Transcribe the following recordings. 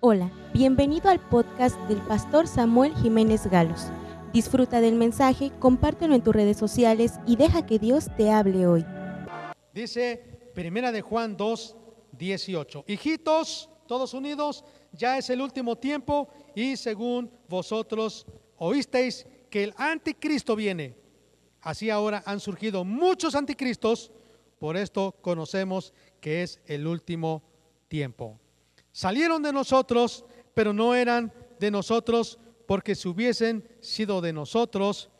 Hola, bienvenido al podcast del pastor Samuel Jiménez Galos. Disfruta del mensaje, compártelo en tus redes sociales y deja que Dios te hable hoy. Dice Primera de Juan 2, 18. Hijitos, todos unidos, ya es el último tiempo y según vosotros oísteis que el anticristo viene. Así ahora han surgido muchos anticristos, por esto conocemos que es el último tiempo. Salieron de nosotros, pero no eran de nosotros, porque si hubiesen sido de nosotros,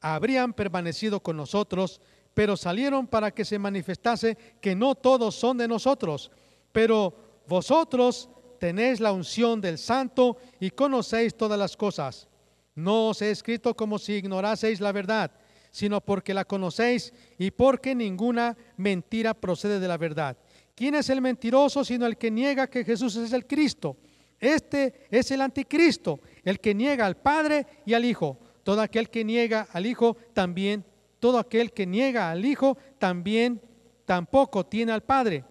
habrían permanecido con nosotros, pero salieron para que se manifestase que no todos son de nosotros, pero vosotros tenéis la unción del santo y conocéis todas las cosas. No os he escrito como si ignoraseis la verdad, sino porque la conocéis y porque ninguna mentira procede de la verdad. ¿Quién es el mentiroso sino el que niega que Jesús es el Cristo? Este es el anticristo, el que niega al Padre y al Hijo. Todo aquel que niega al Hijo también, todo aquel que niega al Hijo también tampoco tiene al Padre.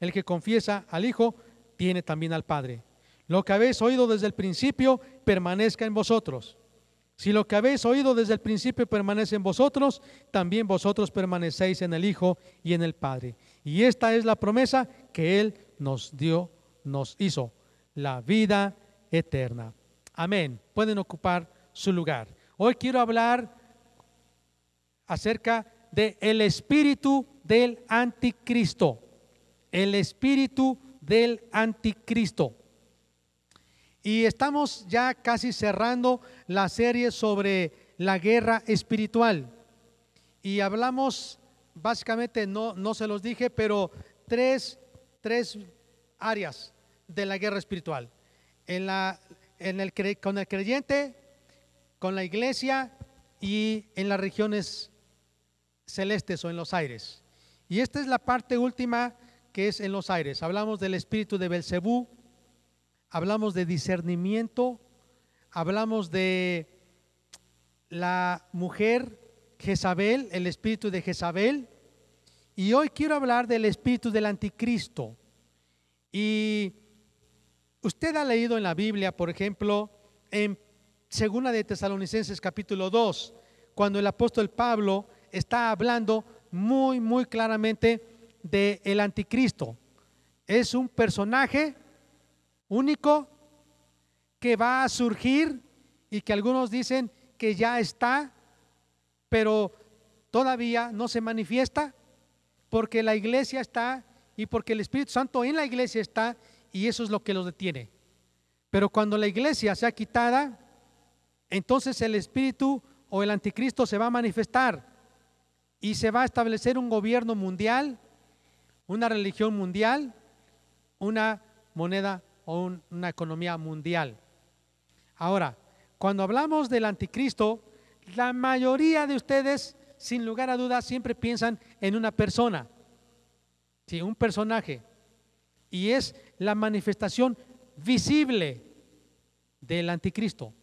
El que confiesa al Hijo tiene también al Padre. Lo que habéis oído desde el principio permanezca en vosotros. Si lo que habéis oído desde el principio permanece en vosotros, también vosotros permanecéis en el Hijo y en el Padre. Y esta es la promesa que Él nos dio, nos hizo, la vida eterna. Amén. Pueden ocupar su lugar. Hoy quiero hablar acerca del el espíritu del anticristo. El espíritu del anticristo. Y estamos ya casi cerrando la serie sobre la guerra espiritual. Y hablamos básicamente, no, no se los dije, pero tres, tres áreas de la guerra espiritual. En la, en el, con el creyente, con la iglesia y en las regiones celestes o en los aires. Y esta es la parte última que es en los aires. Hablamos del espíritu de Belcebú, hablamos de discernimiento, hablamos de la mujer Jezabel, el espíritu de Jezabel. Y hoy quiero hablar del espíritu del anticristo. Y usted ha leído en la Biblia, por ejemplo, en Segunda de Tesalonicenses capítulo 2, cuando el apóstol Pablo está hablando muy, muy claramente del el anticristo. Es un personaje único que va a surgir y que algunos dicen que ya está pero todavía no se manifiesta porque la iglesia está y porque el Espíritu Santo en la iglesia está y eso es lo que los detiene. Pero cuando la iglesia sea quitada, entonces el Espíritu o el anticristo se va a manifestar y se va a establecer un gobierno mundial, una religión mundial, una moneda o una economía mundial. Ahora, cuando hablamos del anticristo, la mayoría de ustedes, sin lugar a dudas, siempre piensan en una persona, ¿sí? un personaje. Y es la manifestación visible del anticristo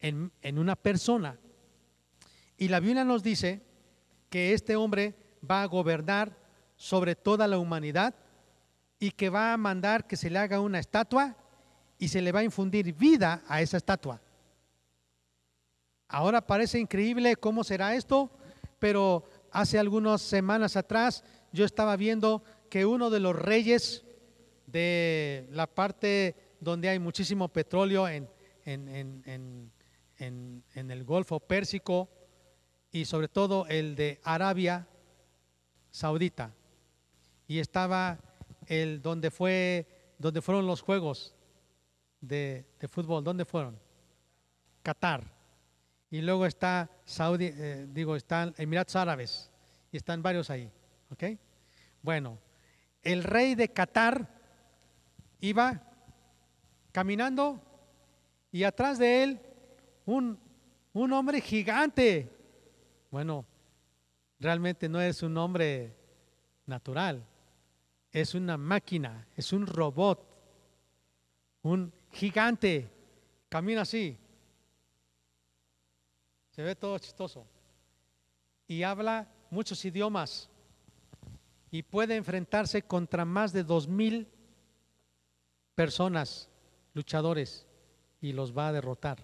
en, en una persona. Y la Biblia nos dice que este hombre va a gobernar sobre toda la humanidad y que va a mandar que se le haga una estatua y se le va a infundir vida a esa estatua. Ahora parece increíble cómo será esto, pero hace algunas semanas atrás yo estaba viendo que uno de los reyes de la parte donde hay muchísimo petróleo en, en, el Golfo Pérsico y sobre todo el de Arabia Saudita. Y estaba el donde fue donde fueron los juegos de, de fútbol, ¿dónde fueron? Qatar y luego está Saudi, eh, digo, están Emiratos Árabes y están varios ahí. ¿Ok? Bueno, el rey de Qatar iba caminando y atrás de él un, un hombre gigante. Bueno, realmente no es un hombre natural, es una máquina, es un robot, un gigante, camina así se ve todo chistoso. Y habla muchos idiomas. Y puede enfrentarse contra más de dos mil personas luchadores y los va a derrotar.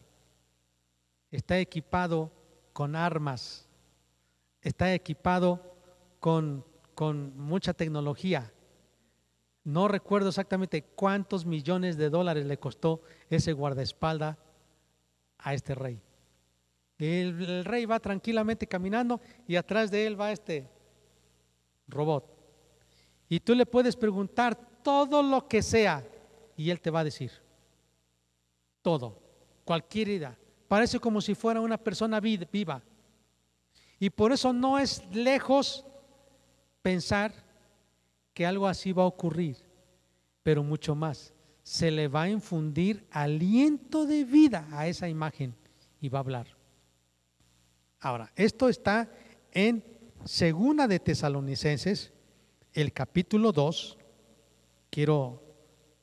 Está equipado con armas, está equipado con, con mucha tecnología. No recuerdo exactamente cuántos millones de dólares le costó ese guardaespaldas a este rey. El, rey va tranquilamente caminando y atrás de él va este robot. Y tú le puedes preguntar todo lo que sea y él te va a decir todo, cualquier idea. Parece como si fuera una persona viva. Y por eso no es lejos pensar que algo así va a ocurrir, pero mucho más. Se le va a infundir aliento de vida a esa imagen y va a hablar. Ahora, esto está en Segunda de Tesalonicenses, el capítulo 2. Quiero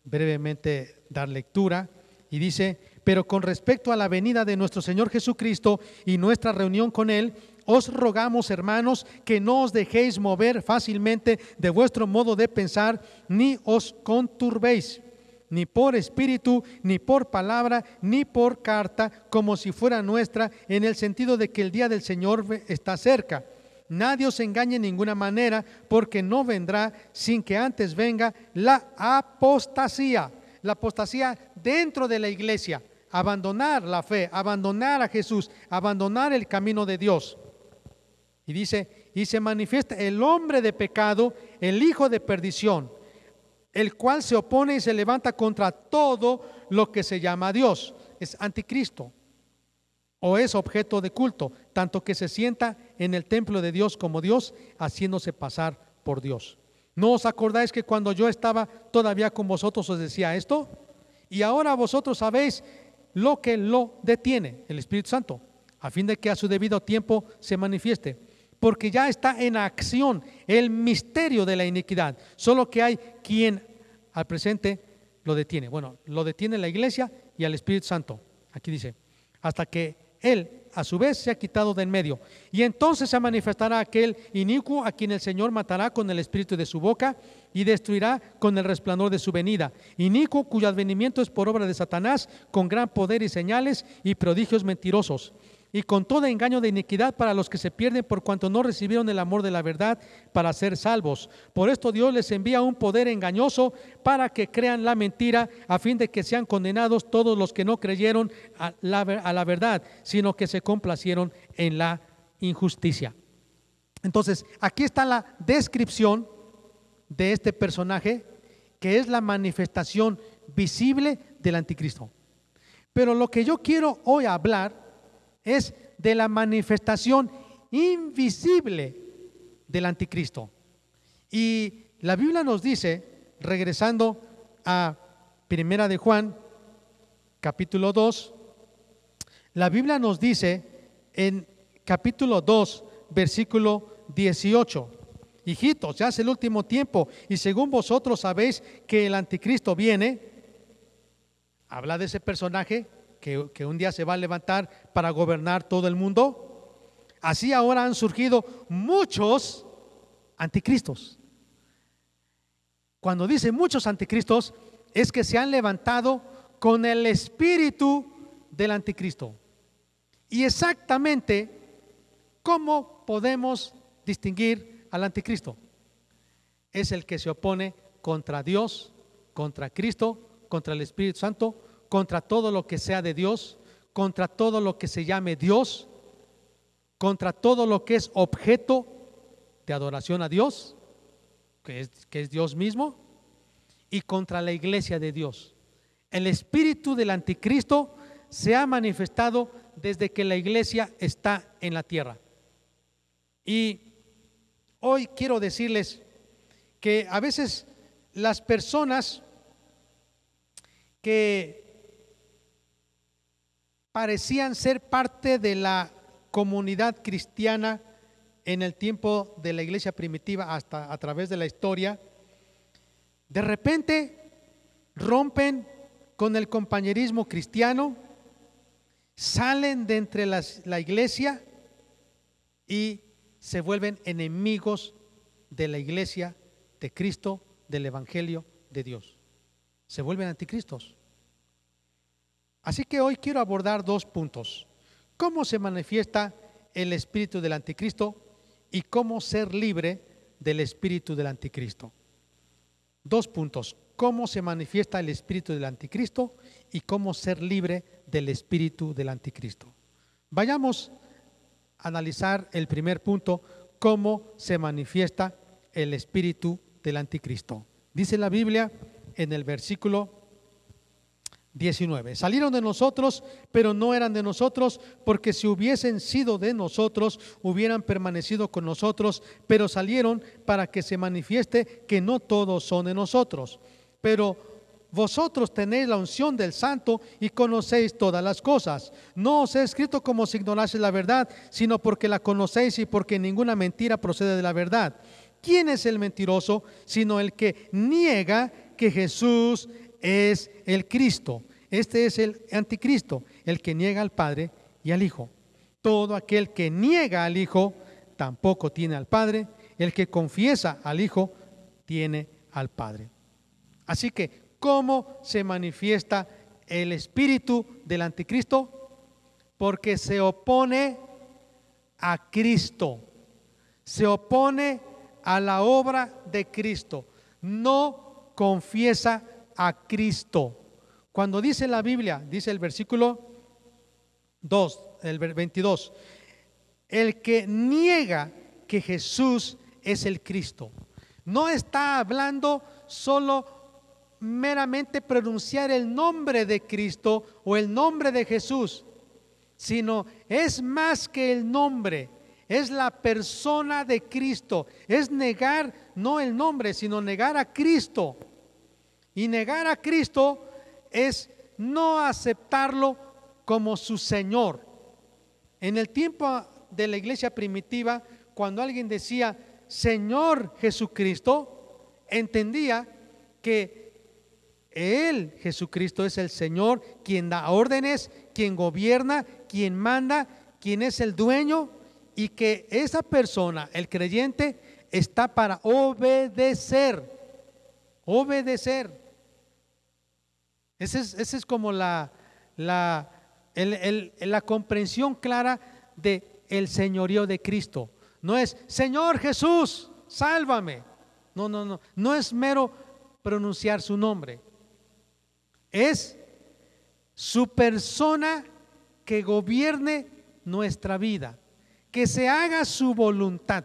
brevemente dar lectura y dice, pero con respecto a la venida de nuestro Señor Jesucristo y nuestra reunión con Él, os rogamos, hermanos, que no os dejéis mover fácilmente de vuestro modo de pensar, ni os conturbéis, ni por espíritu, ni por palabra, ni por carta, como si fuera nuestra, en el sentido de que el día del Señor está cerca. Nadie os engañe en ninguna manera, porque no vendrá sin que antes venga la apostasía. La apostasía dentro de la iglesia. Abandonar la fe, abandonar a Jesús, abandonar el camino de Dios. Y dice, y se manifiesta el hombre de pecado, el hijo de perdición, el cual se opone y se levanta contra todo lo que se llama Dios. Es anticristo o es objeto de culto, tanto que se sienta en el templo de Dios como Dios, haciéndose pasar por Dios. ¿No os acordáis que cuando yo estaba todavía con vosotros os decía esto? Y ahora vosotros sabéis lo que lo detiene, el Espíritu Santo, a fin de que a su debido tiempo se manifieste. Porque ya está en acción el misterio de la iniquidad, solo que hay quien al presente lo detiene. Bueno, lo detiene la iglesia y al Espíritu Santo. Aquí dice, hasta que él a su vez se ha quitado de en medio. Y entonces se manifestará aquel inicuo a quien el Señor matará con el espíritu de su boca y destruirá con el resplandor de su venida. Inicuo cuyo advenimiento es por obra de Satanás, con gran poder y señales y prodigios mentirosos y con todo engaño de iniquidad para los que se pierden por cuanto no recibieron el amor de la verdad para ser salvos. Por esto Dios les envía un poder engañoso para que crean la mentira, a fin de que sean condenados todos los que no creyeron a la, verdad, sino que se complacieron en la injusticia. Entonces, aquí está la descripción de este personaje, que es la manifestación visible del anticristo. Pero lo que yo quiero hoy hablar es de la manifestación invisible del anticristo. Y la Biblia nos dice, regresando a Primera de Juan, capítulo 2, la Biblia nos dice en capítulo 2, versículo 18, hijitos, ya es el último tiempo y según vosotros sabéis que el anticristo viene, habla de ese personaje que, un día se va a levantar para gobernar todo el mundo. Así ahora han surgido muchos anticristos. Cuando dice muchos anticristos, es que se han levantado con el espíritu del anticristo. Y exactamente, ¿cómo podemos distinguir al anticristo? Es el que se opone contra Dios, contra Cristo, contra el Espíritu Santo, contra todo lo que sea de Dios, contra todo lo que se llame Dios, contra todo lo que es objeto de adoración a Dios, que es, Dios mismo, y contra la iglesia de Dios. El espíritu del anticristo se ha manifestado desde que la iglesia está en la tierra. Y hoy quiero decirles que a veces las personas que parecían ser parte de la comunidad cristiana en el tiempo de la iglesia primitiva hasta a través de la historia, de repente rompen con el compañerismo cristiano, salen de entre la iglesia y se vuelven enemigos de la iglesia, de Cristo, del Evangelio de Dios. Se vuelven anticristos. Así que hoy quiero abordar dos puntos. ¿Cómo se manifiesta el espíritu del anticristo y cómo ser libre del espíritu del anticristo? Dos puntos. ¿Cómo se manifiesta el espíritu del anticristo y cómo ser libre del espíritu del anticristo? Vayamos a analizar el primer punto, cómo se manifiesta el espíritu del anticristo. Dice la Biblia en el versículo 19. Salieron de nosotros, pero no eran de nosotros, porque si hubiesen sido de nosotros, hubieran permanecido con nosotros, pero salieron para que se manifieste que no todos son de nosotros. Pero vosotros tenéis la unción del santo y conocéis todas las cosas. No os he escrito como si ignoraseis la verdad, sino porque la conocéis y porque ninguna mentira procede de la verdad. ¿Quién es el mentiroso sino el que niega que Jesús es el Cristo. Este es el anticristo, el que niega al Padre y al Hijo. Todo aquel que niega al Hijo tampoco tiene al Padre. El que confiesa al Hijo tiene al Padre. Así que, ¿cómo se manifiesta el espíritu del anticristo? Porque se opone a Cristo. Se opone a la obra de Cristo. No confiesa a Cristo. Cuando dice la Biblia, dice el versículo 2, el 22, el que niega que Jesús es el Cristo, no está hablando solo meramente pronunciar el nombre de Cristo o el nombre de Jesús, sino es más que el nombre, es la persona de Cristo, es negar no el nombre, sino negar a Cristo. Y negar a Cristo es no aceptarlo como su Señor. En el tiempo de la iglesia primitiva, cuando alguien decía Señor Jesucristo, entendía que Él, Jesucristo, es el Señor, quien da órdenes, quien gobierna, quien manda, quien es el dueño, y que esa persona, el creyente, está para obedecer, obedecer. Esa es, como la, la, la comprensión clara de el señorío de Cristo. No es, Señor Jesús, sálvame. No, no, no. No es mero pronunciar su nombre. Es su persona que gobierne nuestra vida. Que se haga su voluntad.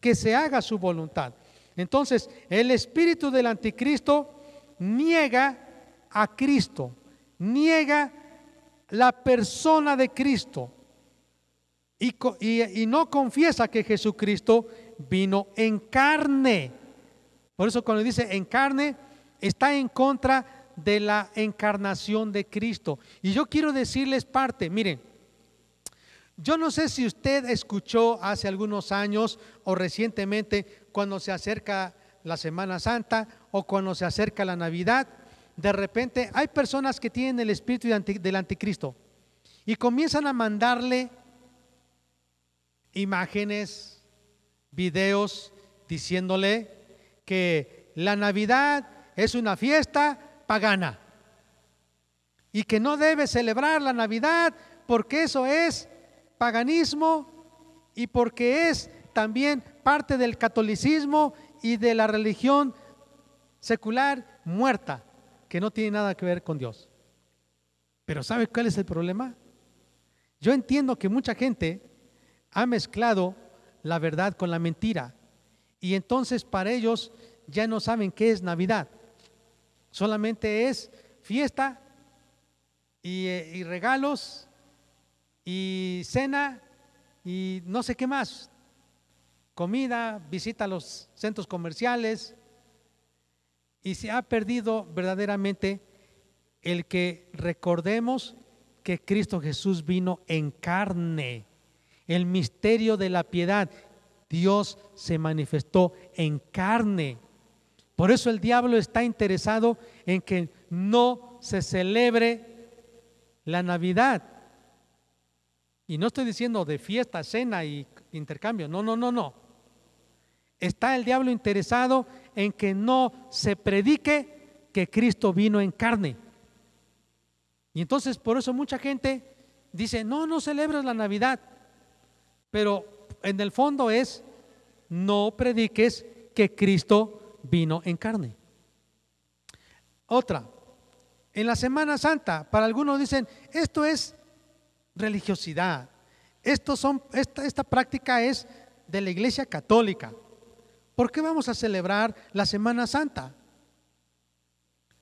Que se haga su voluntad. Entonces, el espíritu del anticristo niega a Cristo, niega la persona de Cristo y, no confiesa que Jesucristo vino en carne. Por eso cuando dice en carne, está en contra de la encarnación de Cristo. Y yo quiero decirles parte, miren, yo no sé si usted escuchó hace algunos años o recientemente cuando se acerca la Semana Santa o cuando se acerca la Navidad, de repente hay personas que tienen el espíritu del anticristo y comienzan a mandarle imágenes, videos, diciéndole que la Navidad es una fiesta pagana y que no debe celebrar la Navidad porque eso es paganismo y porque es también parte del catolicismo y de la religión secular muerta que no tiene nada que ver con Dios. Pero ¿sabe cuál es el problema? Yo entiendo que mucha gente ha mezclado la verdad con la mentira y entonces para ellos ya no saben qué es Navidad. Solamente es fiesta y, y regalos y cena y no sé qué más. Comida, visita a los centros comerciales, y se ha perdido verdaderamente el que recordemos que Cristo Jesús vino en carne, el misterio de la piedad. Dios se manifestó en carne. Por eso el diablo está interesado en que no se celebre la Navidad. Y no estoy diciendo de fiesta, cena y intercambio. No, no, no, no. Está el diablo interesado en que no se predique que Cristo vino en carne. Y entonces por eso mucha gente dice, no, no celebras la Navidad, pero en el fondo es, no prediques que Cristo vino en carne. Otra, en la Semana Santa, para algunos dicen, esto es religiosidad, esto son, esta, esta práctica es de la Iglesia Católica. ¿Por qué vamos a celebrar la Semana Santa?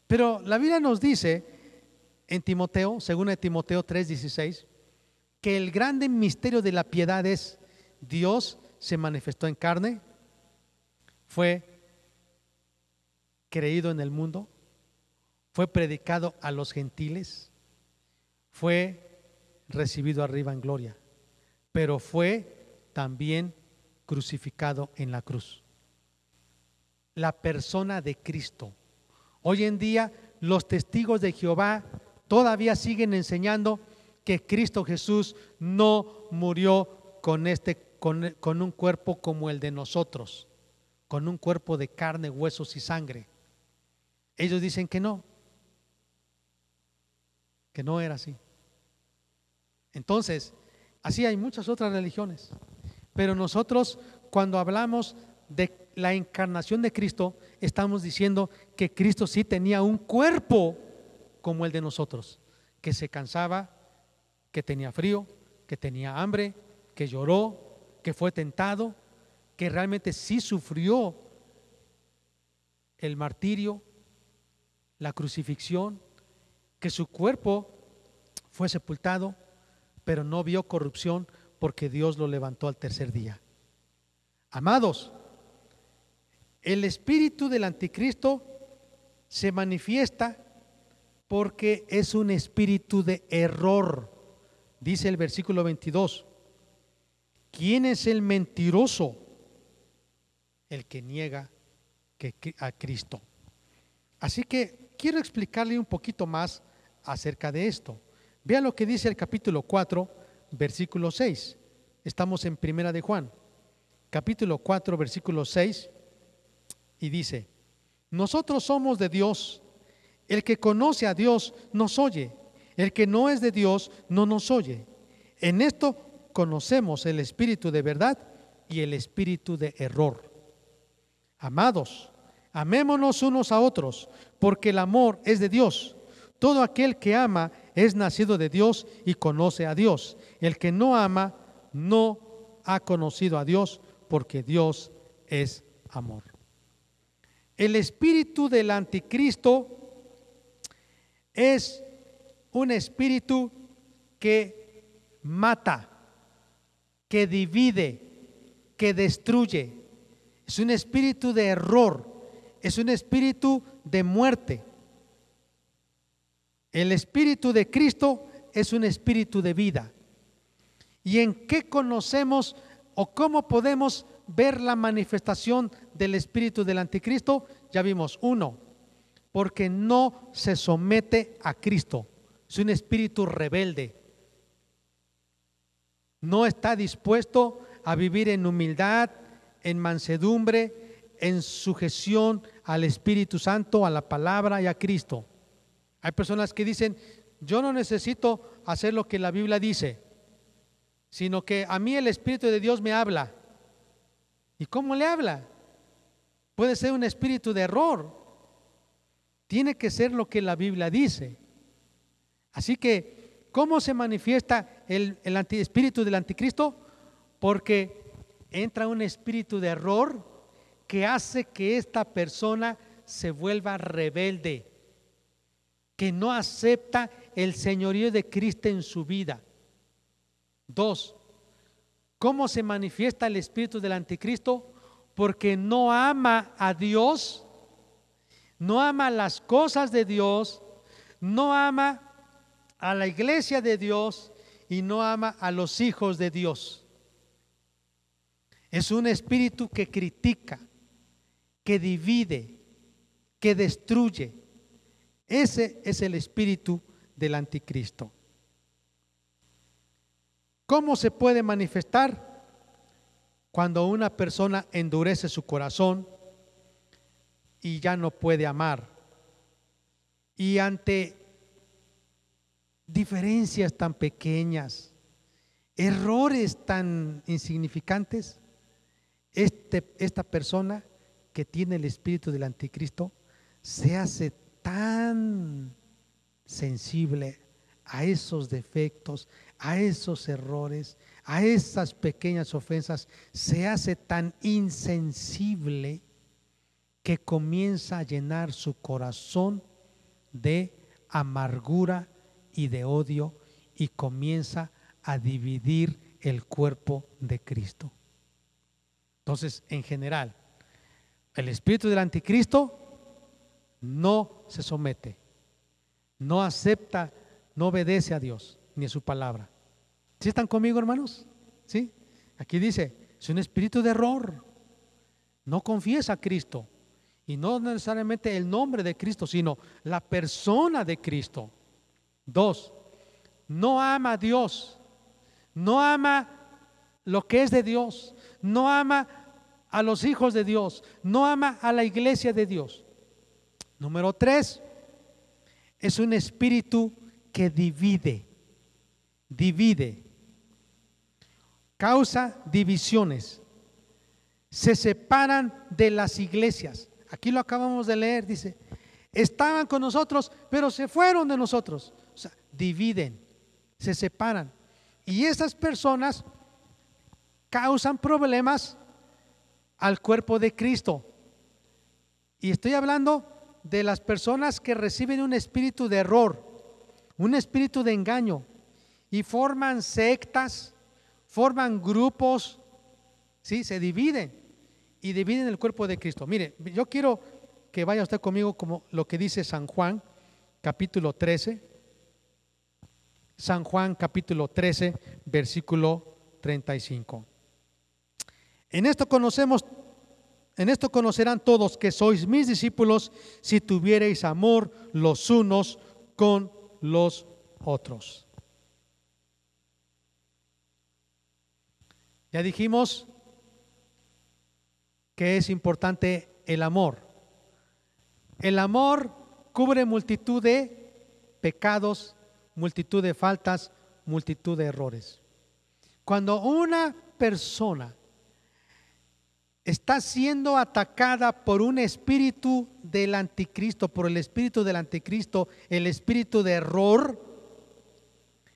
Pero la Biblia nos dice en Timoteo, según en Timoteo 3:16, que el grande misterio de la piedad es Dios se manifestó en carne, fue creído en el mundo, fue predicado a los gentiles, fue recibido arriba en gloria, pero fue también crucificado en la cruz. La persona de Cristo. Hoy en día los testigos de Jehová todavía siguen enseñando que Cristo Jesús no murió con, este, con, un cuerpo como el de nosotros, con un cuerpo de carne, huesos y sangre. Ellos dicen que no, que no era así. Entonces, así hay muchas otras religiones. Pero nosotros cuando hablamos de la encarnación de Cristo, estamos diciendo que Cristo sí tenía un cuerpo como el de nosotros, que se cansaba, que tenía frío, que tenía hambre, que lloró, que fue tentado, que realmente sí sufrió el martirio, la crucifixión, que su cuerpo fue sepultado, pero no vio corrupción porque Dios lo levantó al tercer día. Amados, el espíritu del anticristo se manifiesta porque es un espíritu de error. Dice el versículo 22. ¿Quién es el mentiroso? El que niega a Cristo. Así que quiero explicarle un poquito más acerca de esto. Vea lo que dice el capítulo 4, versículo 6. Estamos en Primera de Juan, capítulo 4, versículo 6, y dice, nosotros somos de Dios, el que conoce a Dios nos oye, el que no es de Dios no nos oye. En esto conocemos el espíritu de verdad y el espíritu de error. Amados, amémonos unos a otros, porque el amor es de Dios. Todo aquel que ama es nacido de Dios y conoce a Dios. El que no ama no ha conocido a Dios porque Dios es amor. El espíritu del anticristo es un espíritu que mata, que divide, que destruye. Es un espíritu de error, es un espíritu de muerte. El espíritu de Cristo es un espíritu de vida. ¿Y en qué conocemos o cómo podemos ver la manifestación del espíritu del anticristo? Ya vimos, uno, porque no se somete a Cristo. Es un espíritu rebelde. No está dispuesto a vivir en humildad, en mansedumbre, en sujeción al Espíritu Santo, a la palabra y a Cristo. Hay personas que dicen, yo no necesito hacer lo que la Biblia dice, sino que a mí el Espíritu de Dios me habla. ¿Y cómo le habla? Puede ser un espíritu de error. Tiene que ser lo que la Biblia dice. Así que, ¿cómo se manifiesta el, el espíritu del anticristo? Porque entra un espíritu de error que hace que esta persona se vuelva rebelde que no acepta el señorío de Cristo en su vida. Dos, ¿cómo se manifiesta el espíritu del anticristo? Porque no ama a Dios, no ama las cosas de Dios, no ama a la iglesia de Dios y no ama a los hijos de Dios. Es un espíritu que critica, que divide, que destruye ese es el espíritu del anticristo. ¿Cómo se puede manifestar? Cuando una persona endurece su corazón y ya no puede amar. Y ante diferencias tan pequeñas, errores tan insignificantes, este, esta persona que tiene el espíritu del anticristo se hace tan sensible a esos defectos, a esos errores, a esas pequeñas ofensas, se hace tan insensible que comienza a llenar su corazón de amargura y de odio y comienza a dividir el cuerpo de Cristo. Entonces, en general, el espíritu del anticristo no se somete, no acepta, no obedece a Dios ni a su palabra. ¿Sí están conmigo, hermanos? ¿Sí? Aquí dice, es un espíritu de error. No confiesa a Cristo. Y no necesariamente el nombre de Cristo, sino la persona de Cristo. Dos, no ama a Dios. No ama lo que es de Dios. No ama a los hijos de Dios. No ama a la iglesia de Dios. Número tres, es un espíritu que divide. Divide. Causa divisiones. Se separan de las iglesias. Aquí lo acabamos de leer, dice, estaban con nosotros, pero se fueron de nosotros. O sea, dividen, se separan. Y esas personas causan problemas al cuerpo de Cristo. Y estoy hablando de las personas que reciben un espíritu de error, un espíritu de engaño, y forman sectas, forman grupos, ¿sí? Se dividen y dividen el cuerpo de Cristo. Mire, yo quiero que vaya usted conmigo como lo que dice San Juan, capítulo 13. San Juan, capítulo 13, versículo 35. En esto conocemos, en esto conocerán todos que sois mis discípulos si tuviereis amor los unos con los otros. Ya dijimos que es importante el amor. El amor cubre multitud de pecados, multitud de faltas, multitud de errores. Cuando una persona está siendo atacada por un espíritu del anticristo, por el espíritu del anticristo, el espíritu de error,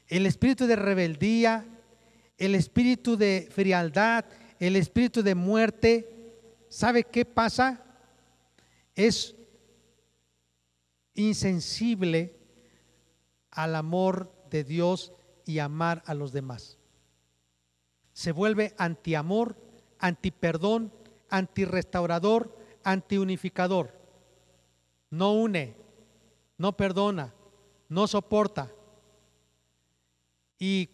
el espíritu de rebeldía, el espíritu de frialdad, el espíritu de muerte, ¿Sabe qué pasa? Es insensible al amor de Dios y amar a los demás. Se vuelve antiamor, antiperdón, antirrestaurador, antiunificador. No une, no perdona, no soporta. Y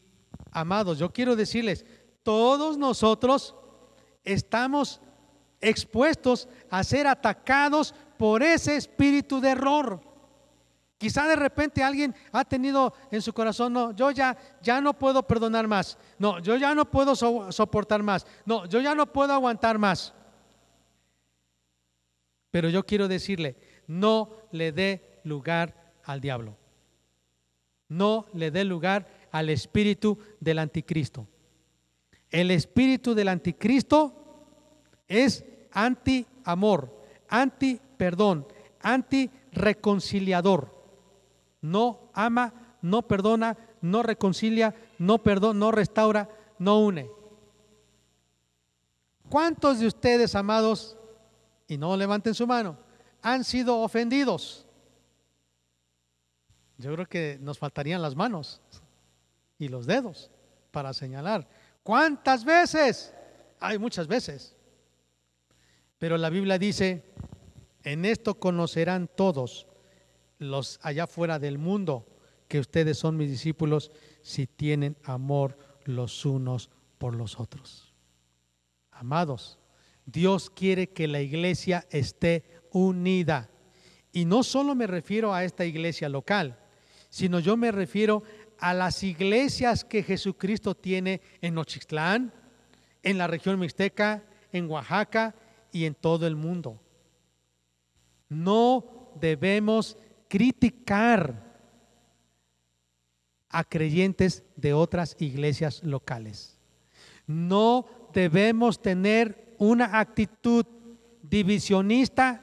amados, yo quiero decirles, todos nosotros estamos expuestos a ser atacados por ese espíritu de error. Quizá de repente alguien ha tenido en su corazón, no, yo ya, ya no puedo perdonar más, no, yo ya no puedo soportar más, no, yo ya no puedo aguantar más. Pero yo quiero decirle, no le dé lugar al diablo. No le dé lugar al espíritu del anticristo. El espíritu del anticristo es anti-amor, anti-perdón, anti-reconciliador. No ama, no perdona, no reconcilia, no perdona, no restaura, no une. ¿Cuántos de ustedes, amados, y no levanten su mano, han sido ofendidos? Yo creo que nos faltarían las manos y los dedos para señalar. ¿Cuántas veces? Hay muchas veces. Pero la Biblia dice, en esto conocerán todos los allá fuera del mundo que ustedes son mis discípulos si tienen amor los unos por los otros. Amados, Dios quiere que la iglesia esté unida. Y no solo me refiero a esta iglesia local, sino yo me refiero a las iglesias que Jesucristo tiene en Nochixtlán, en la región mixteca, en Oaxaca, y en todo el mundo. No debemos criticar a creyentes de otras iglesias locales. No debemos tener una actitud divisionista,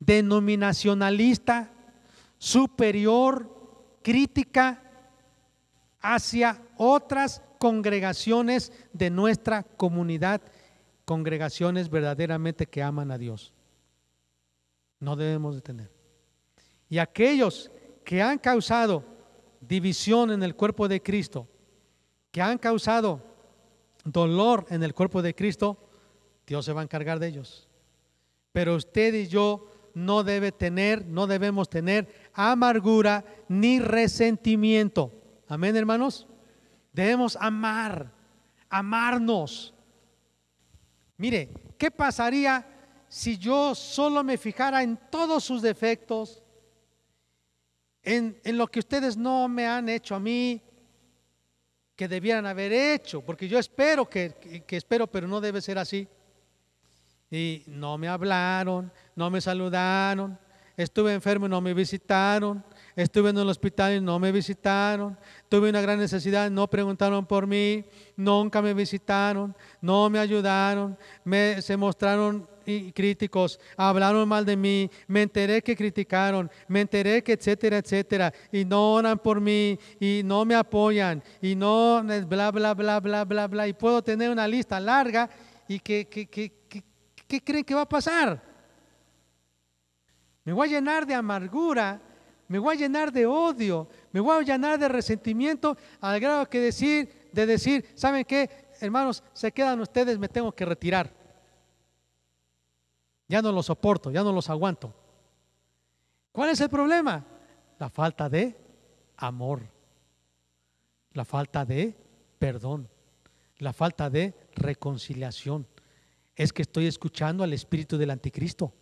denominacionalista, superior, crítica hacia otras congregaciones de nuestra comunidad, congregaciones verdaderamente que aman a Dios. No debemos de tener. Y aquellos que han causado división en el cuerpo de Cristo, que han causado dolor en el cuerpo de Cristo, Dios se va a encargar de ellos. Pero usted y yo no debe tener, no debemos tener amargura ni resentimiento. Amén, hermanos. Debemos amar, amarnos. Mire, ¿qué pasaría si yo solo me fijara en todos sus defectos, en, en, lo que ustedes no me han hecho a mí, que debieran haber hecho? Porque yo espero que, que, que espero, pero no debe ser así. Y no me hablaron, no me saludaron, estuve enfermo y no me visitaron, estuve en el hospital y no me visitaron, tuve una gran necesidad, no preguntaron por mí, nunca me visitaron, no me ayudaron, me, se mostraron críticos, hablaron mal de mí, me enteré que criticaron, me enteré que etcétera, etcétera, y no oran por mí, y no me apoyan, y no bla, bla, bla, bla, bla, bla, y puedo tener una lista larga y que, que, que, ¿qué creen que va a pasar? Me voy a llenar de amargura me voy a llenar de odio, me voy a llenar de resentimiento al grado que decir, de decir, ¿saben qué? Hermanos, se quedan ustedes, me tengo que retirar. Ya no los soporto, ya no los aguanto. ¿Cuál es el problema? La falta de amor, la falta de perdón, la falta de reconciliación. Es que estoy escuchando al espíritu del anticristo.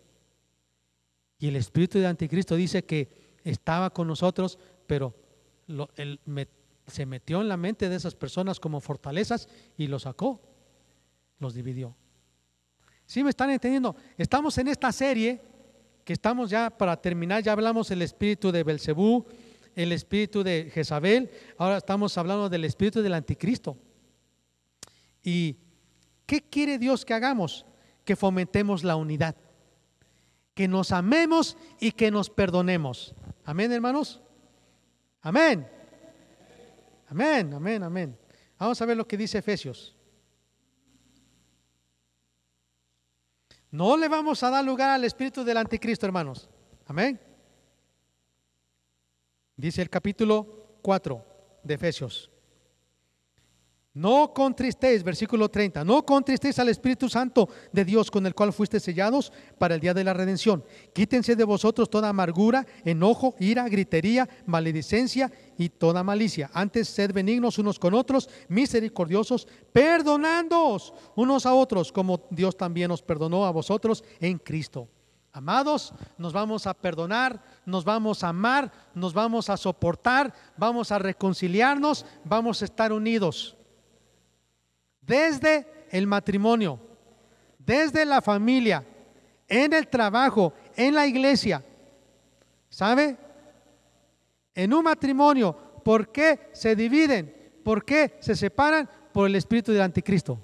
Y el espíritu del anticristo dice que estaba con nosotros, pero se metió en la mente de esas personas como fortalezas y los sacó, los dividió. ¿Sí me están entendiendo? Estamos en esta serie que estamos ya para terminar, ya hablamos del espíritu de Belcebú, el espíritu de Jezabel, ahora estamos hablando del espíritu del anticristo. ¿Y qué quiere Dios que hagamos? Que fomentemos la unidad, que nos amemos y que nos perdonemos. Amén, hermanos. Amén. Amén, amén, amén. Vamos a ver lo que dice Efesios. No le vamos a dar lugar al espíritu del anticristo, hermanos. Amén. Dice el capítulo 4 de Efesios. No contristéis, versículo 30, no contristéis al Espíritu Santo de Dios con el cual fuiste sellados para el día de la redención. Quítense de vosotros toda amargura, enojo, ira, gritería, maledicencia y toda malicia. Antes sed benignos unos con otros, misericordiosos, perdonándoos unos a otros, como Dios también os perdonó a vosotros en Cristo. Amados, nos vamos a perdonar, nos vamos a amar, nos vamos a soportar, vamos a reconciliarnos, vamos a estar unidos desde el matrimonio, desde la familia, en el trabajo, en la iglesia. ¿Sabe? En un matrimonio, ¿por qué se dividen? ¿Por qué se separan? Por el espíritu del anticristo.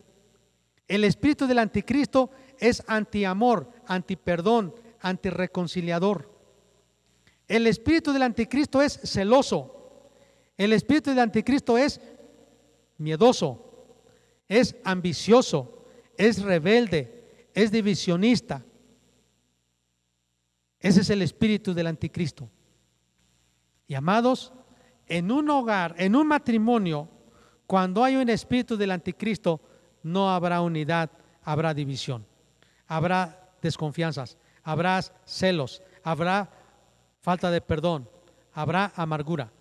El espíritu del anticristo es antiamor, antiperdón, antireconciliador. El espíritu del anticristo es celoso. El espíritu del anticristo es miedoso es ambicioso, es rebelde, es divisionista. Ese es el espíritu del anticristo. Y amados, en un hogar, en un matrimonio, cuando hay un espíritu del anticristo, no habrá unidad, habrá división, habrá desconfianzas, habrá celos, habrá falta de perdón, habrá amargura.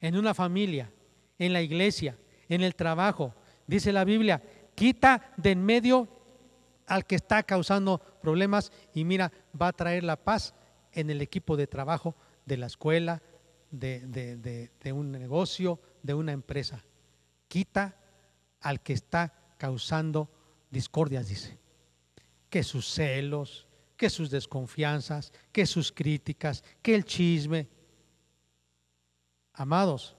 En una familia, en la iglesia, en el trabajo, dice la Biblia, quita de en medio al que está causando problemas y mira, va a traer la paz en el equipo de trabajo de la escuela, de, un negocio, de una empresa. Quita al que está causando discordias, dice. Que sus celos, que sus desconfianzas, que sus críticas, que el chisme. Amados,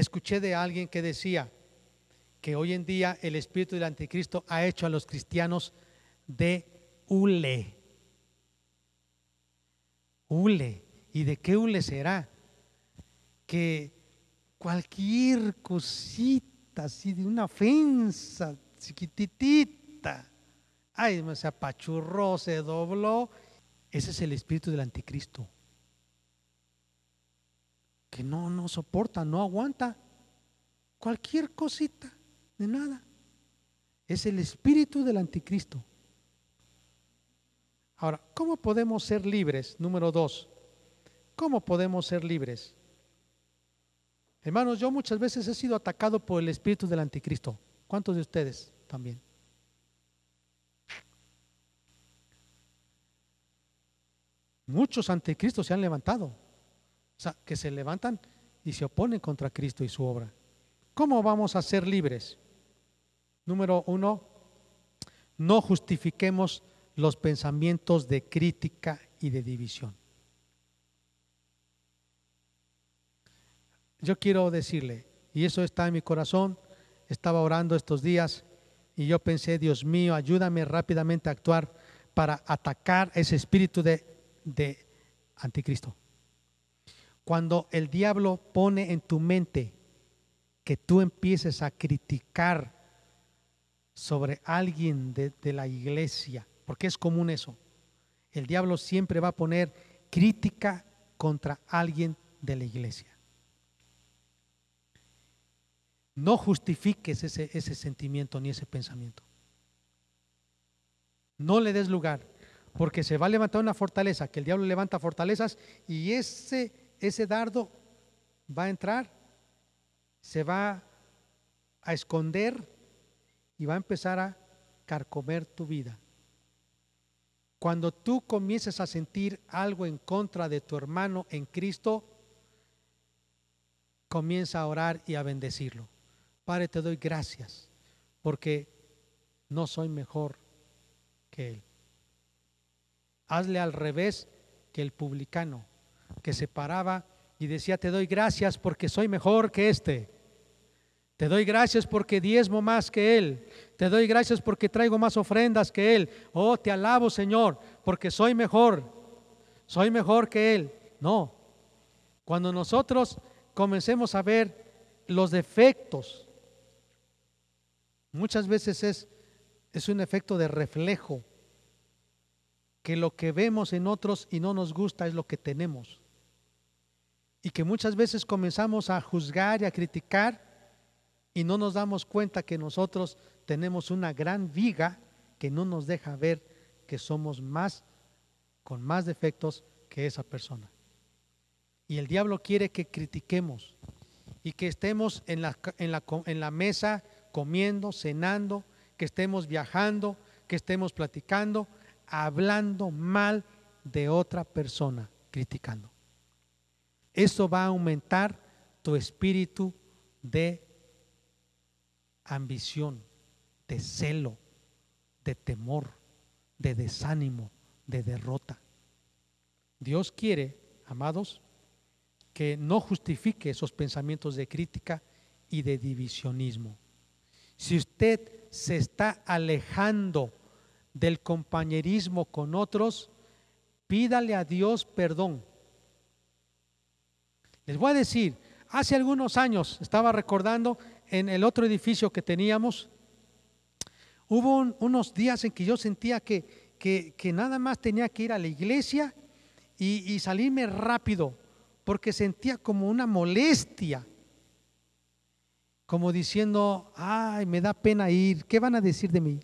escuché de alguien que decía que hoy en día el espíritu del anticristo ha hecho a los cristianos de hule. Hule. ¿Y de qué hule será? Que cualquier cosita así de una ofensa chiquitita, ay, se apachurró, se dobló. Ese es el espíritu del anticristo que no, no soporta, no aguanta cualquier cosita, de nada. Es el espíritu del anticristo. Ahora, ¿cómo podemos ser libres? Número dos, ¿cómo podemos ser libres? Hermanos, yo muchas veces he sido atacado por el espíritu del anticristo. ¿Cuántos de ustedes también? Muchos anticristos se han levantado. O sea, que se levantan y se oponen contra Cristo y su obra. ¿Cómo vamos a ser libres? Número uno, no justifiquemos los pensamientos de crítica y de división. Yo quiero decirle, y eso está en mi corazón, estaba orando estos días y yo pensé, Dios mío, ayúdame rápidamente a actuar para atacar ese espíritu de, de anticristo. Cuando el diablo pone en tu mente que tú empieces a criticar sobre alguien de, la iglesia, porque es común eso, el diablo siempre va a poner crítica contra alguien de la iglesia. No justifiques ese, ese, sentimiento ni ese pensamiento. No le des lugar, porque se va a levantar una fortaleza, que el diablo levanta fortalezas y ese ese dardo va a entrar, se va a esconder y va a empezar a carcomer tu vida. Cuando tú comiences a sentir algo en contra de tu hermano en Cristo, comienza a orar y a bendecirlo. Padre, te doy gracias porque no soy mejor que él. Hazle al revés que el publicano que se paraba y decía, te doy gracias porque soy mejor que este. Te doy gracias porque diezmo más que Él. Te doy gracias porque traigo más ofrendas que Él. Oh, te alabo, Señor, porque soy mejor. Soy mejor que Él. No. Cuando nosotros comencemos a ver los defectos, muchas veces es, es un efecto de reflejo, que lo que vemos en otros y no nos gusta es lo que tenemos y que muchas veces comenzamos a juzgar y a criticar y no nos damos cuenta que nosotros tenemos una gran viga que no nos deja ver que somos más, con más defectos que esa persona. Y el diablo quiere que critiquemos y que estemos en la, en la, mesa comiendo, cenando, que estemos viajando, que estemos platicando, hablando mal de otra persona, criticando. Eso va a aumentar tu espíritu de ambición, de celo, de temor, de desánimo, de derrota. Dios quiere, amados, que no justifique esos pensamientos de crítica y de divisionismo. Si usted se está alejando del compañerismo con otros, pídale a Dios perdón les voy a decir, hace algunos años, estaba recordando en el otro edificio que teníamos, hubo unos días en que yo sentía que, que, nada más tenía que ir a la iglesia y, y salirme rápido, porque sentía como una molestia, como diciendo, ay, me da pena ir, ¿qué van a decir de mí?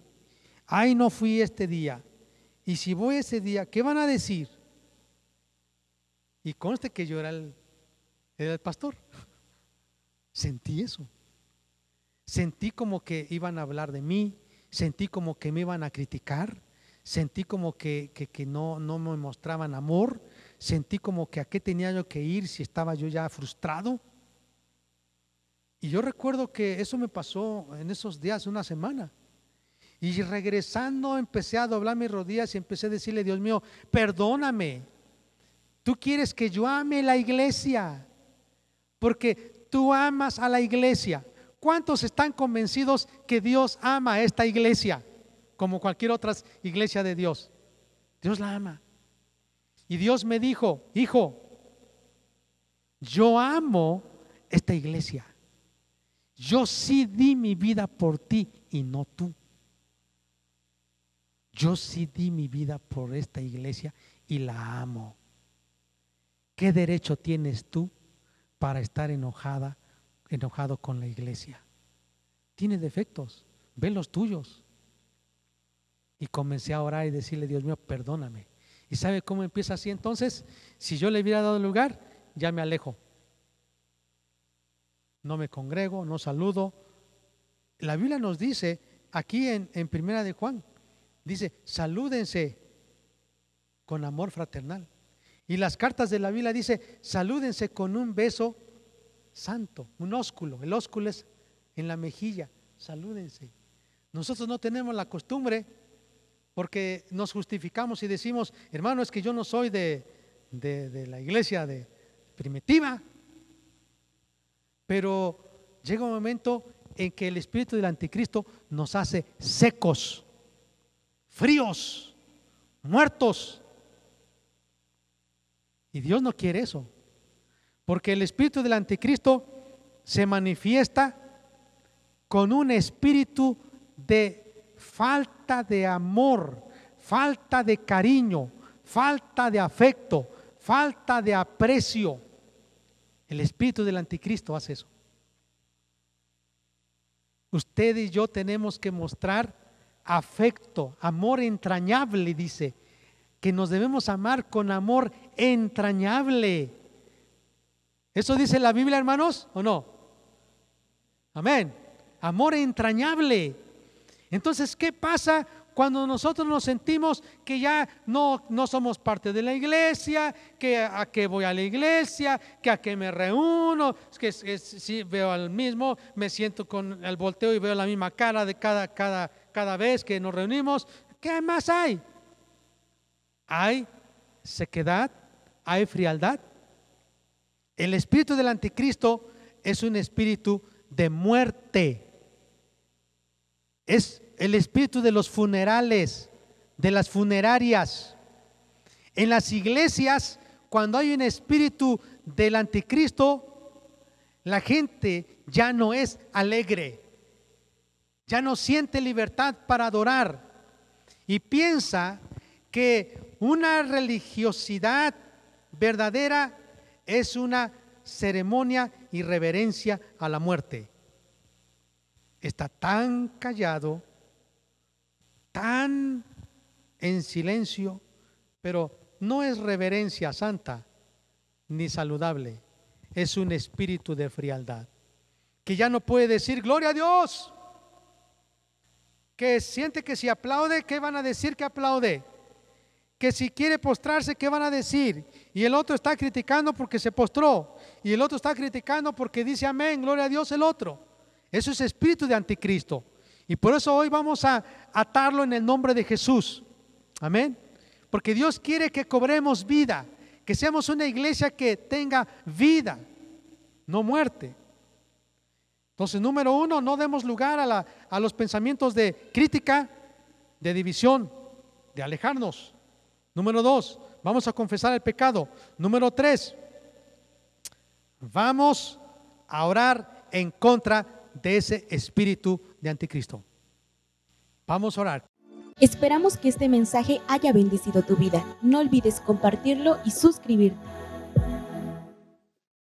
Ay, no fui este día. Y si voy ese día, ¿qué van a decir? Y conste que yo era el era el pastor. Sentí eso. Sentí como que iban a hablar de mí, sentí como que me iban a criticar, sentí como que, que, no, no me mostraban amor, sentí como que a qué tenía yo que ir si estaba yo ya frustrado. Y yo recuerdo que eso me pasó en esos días, una semana. Y regresando empecé a doblar mis rodillas y empecé a decirle, Dios mío, perdóname. Tú quieres que yo ame la iglesia porque tú amas a la iglesia. ¿Cuántos están convencidos que Dios ama a esta iglesia? Como cualquier otra iglesia de Dios. Dios la ama. Y Dios me dijo, hijo, yo amo esta iglesia. Yo sí di mi vida por ti y no tú. Yo sí di mi vida por esta iglesia y la amo. ¿Qué derecho tienes tú para estar enojada, enojado con la iglesia? Tiene defectos, ve los tuyos. Y comencé a orar y decirle, Dios mío, perdóname. ¿Y sabe cómo empieza así entonces? Si yo le hubiera dado lugar, ya me alejo. No me congrego, no saludo. La Biblia nos dice aquí en, en Primera de Juan, dice, salúdense con amor fraternal. Y las cartas de la Biblia dice, salúdense con un beso santo, un ósculo. El ósculo es en la mejilla, salúdense. Nosotros no tenemos la costumbre porque nos justificamos y decimos, hermano, es que yo no soy de, de la iglesia de primitiva. Pero llega un momento en que el espíritu del anticristo nos hace secos, fríos, muertos. Y Dios no quiere eso. Porque el espíritu del anticristo se manifiesta con un espíritu de falta de amor, falta de cariño, falta de afecto, falta de aprecio. El espíritu del anticristo hace eso. Usted y yo tenemos que mostrar afecto, amor entrañable, dice, que nos debemos amar con amor entrañable. ¿Eso dice la Biblia, hermanos, o no? Amén. Amor entrañable. Entonces, ¿qué pasa cuando nosotros nos sentimos que ya no, no somos parte de la iglesia, que a qué voy a la iglesia, que a qué me reúno, que si veo al mismo, me siento con el volteo y veo la misma cara de cada, cada, cada vez que nos reunimos, ¿qué más hay? Hay sequedad, hay frialdad. El espíritu del anticristo es un espíritu de muerte. Es el espíritu de los funerales, de las funerarias. En las iglesias, cuando hay un espíritu del anticristo, la gente ya no es alegre, ya no siente libertad para adorar y piensa que una religiosidad verdadera es una ceremonia y reverencia a la muerte. Está tan callado tan en silencio, pero no es reverencia santa ni saludable, es un espíritu de frialdad, que ya no puede decir gloria a Dios, que siente que si aplaude, ¿qué van a decir que aplaude? Que si quiere postrarse, ¿qué van a decir? Y el otro está criticando porque se postró, y el otro está criticando porque dice amén, gloria a Dios el otro. Eso es espíritu de anticristo. Y por eso hoy vamos a atarlo en el nombre de Jesús. Amén. Porque Dios quiere que cobremos vida, que seamos una iglesia que tenga vida, no muerte. Entonces, número uno, no demos lugar a, a los pensamientos de crítica, de división, de alejarnos. Número dos, vamos a confesar el pecado. Número tres, vamos a orar en contra de ese espíritu de anticristo. Vamos a orar. Esperamos que este mensaje haya bendecido tu vida. No olvides compartirlo y suscribirte.